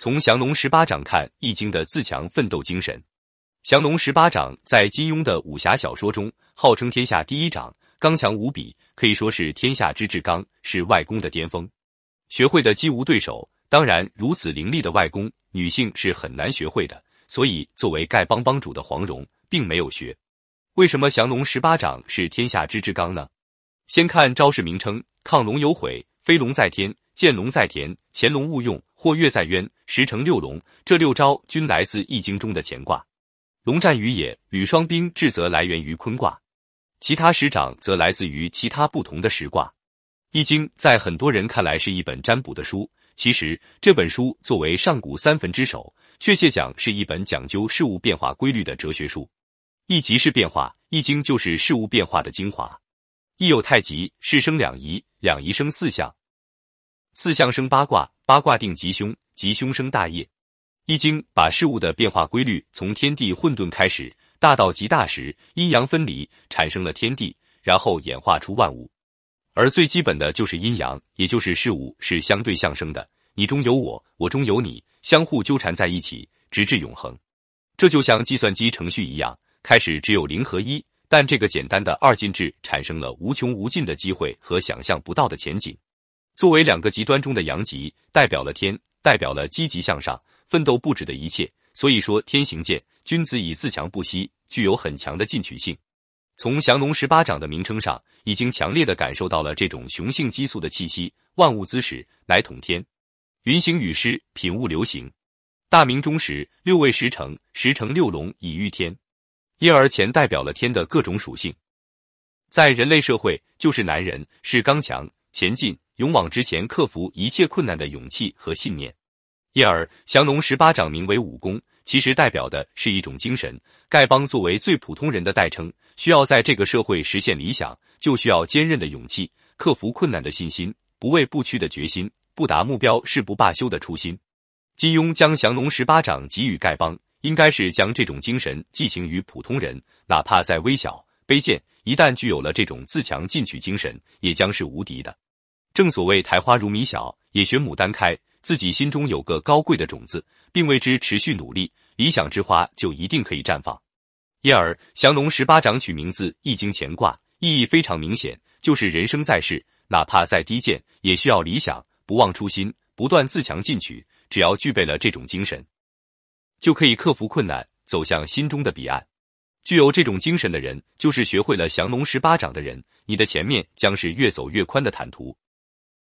从降龙十八掌看《易经》的自强奋斗精神。降龙十八掌在金庸的武侠小说中号称天下第一掌，刚强无比，可以说是天下之至刚，是外功的巅峰。学会的几无对手，当然如此凌厉的外功，女性是很难学会的。所以，作为丐帮帮主的黄蓉，并没有学。为什么降龙十八掌是天下之至刚呢？先看招式名称：亢龙有悔，飞龙在天，见龙在田，潜龙勿用，或跃在渊，十成六龙。这六招均来自《易经》中的乾卦。龙战于野，吕双兵至，则来源于坤卦。其他十掌则来自于其他不同的十卦。《易经》在很多人看来是一本占卜的书，其实这本书作为上古三坟之首，确切讲是一本讲究事物变化规律的哲学书。易即是变化，易经就是事物变化的精华。易有太极，是生两仪，两仪生四象，四象生八卦，八卦定吉凶，吉凶生大业。易经把事物的变化规律从天地混沌开始，大到极大时，阴阳分离，产生了天地，然后演化出万物。而最基本的就是阴阳，也就是事物是相对相生的，你中有我，我中有你，相互纠缠在一起，直至永恒。这就像计算机程序一样。开始只有零和一，但这个简单的二进制产生了无穷无尽的机会和想象不到的前景。作为两个极端中的阳极，代表了天，代表了积极向上、奋斗不止的一切。所以说，天行健，君子以自强不息，具有很强的进取性。从降龙十八掌的名称上，已经强烈的感受到了这种雄性激素的气息。万物滋始，乃统天；云行雨施，品物流行。大明中时，六位十成，十成六龙以御天。因而，前代表了天的各种属性，在人类社会，就是男人是刚强、前进、勇往直前、克服一切困难的勇气和信念。因而，降龙十八掌名为武功，其实代表的是一种精神。丐帮作为最普通人的代称，需要在这个社会实现理想，就需要坚韧的勇气、克服困难的信心、不畏不屈的决心、不达目标誓不罢休的初心。金庸将降龙十八掌给予丐帮。应该是将这种精神寄情于普通人，哪怕再微小、卑贱，一旦具有了这种自强进取精神，也将是无敌的。正所谓苔花如米小，也学牡丹开。自己心中有个高贵的种子，并为之持续努力，理想之花就一定可以绽放。因而，降龙十八掌取名字《易经》乾卦，意义非常明显，就是人生在世，哪怕再低贱，也需要理想，不忘初心，不断自强进取。只要具备了这种精神。就可以克服困难，走向心中的彼岸。具有这种精神的人，就是学会了降龙十八掌的人。你的前面将是越走越宽的坦途。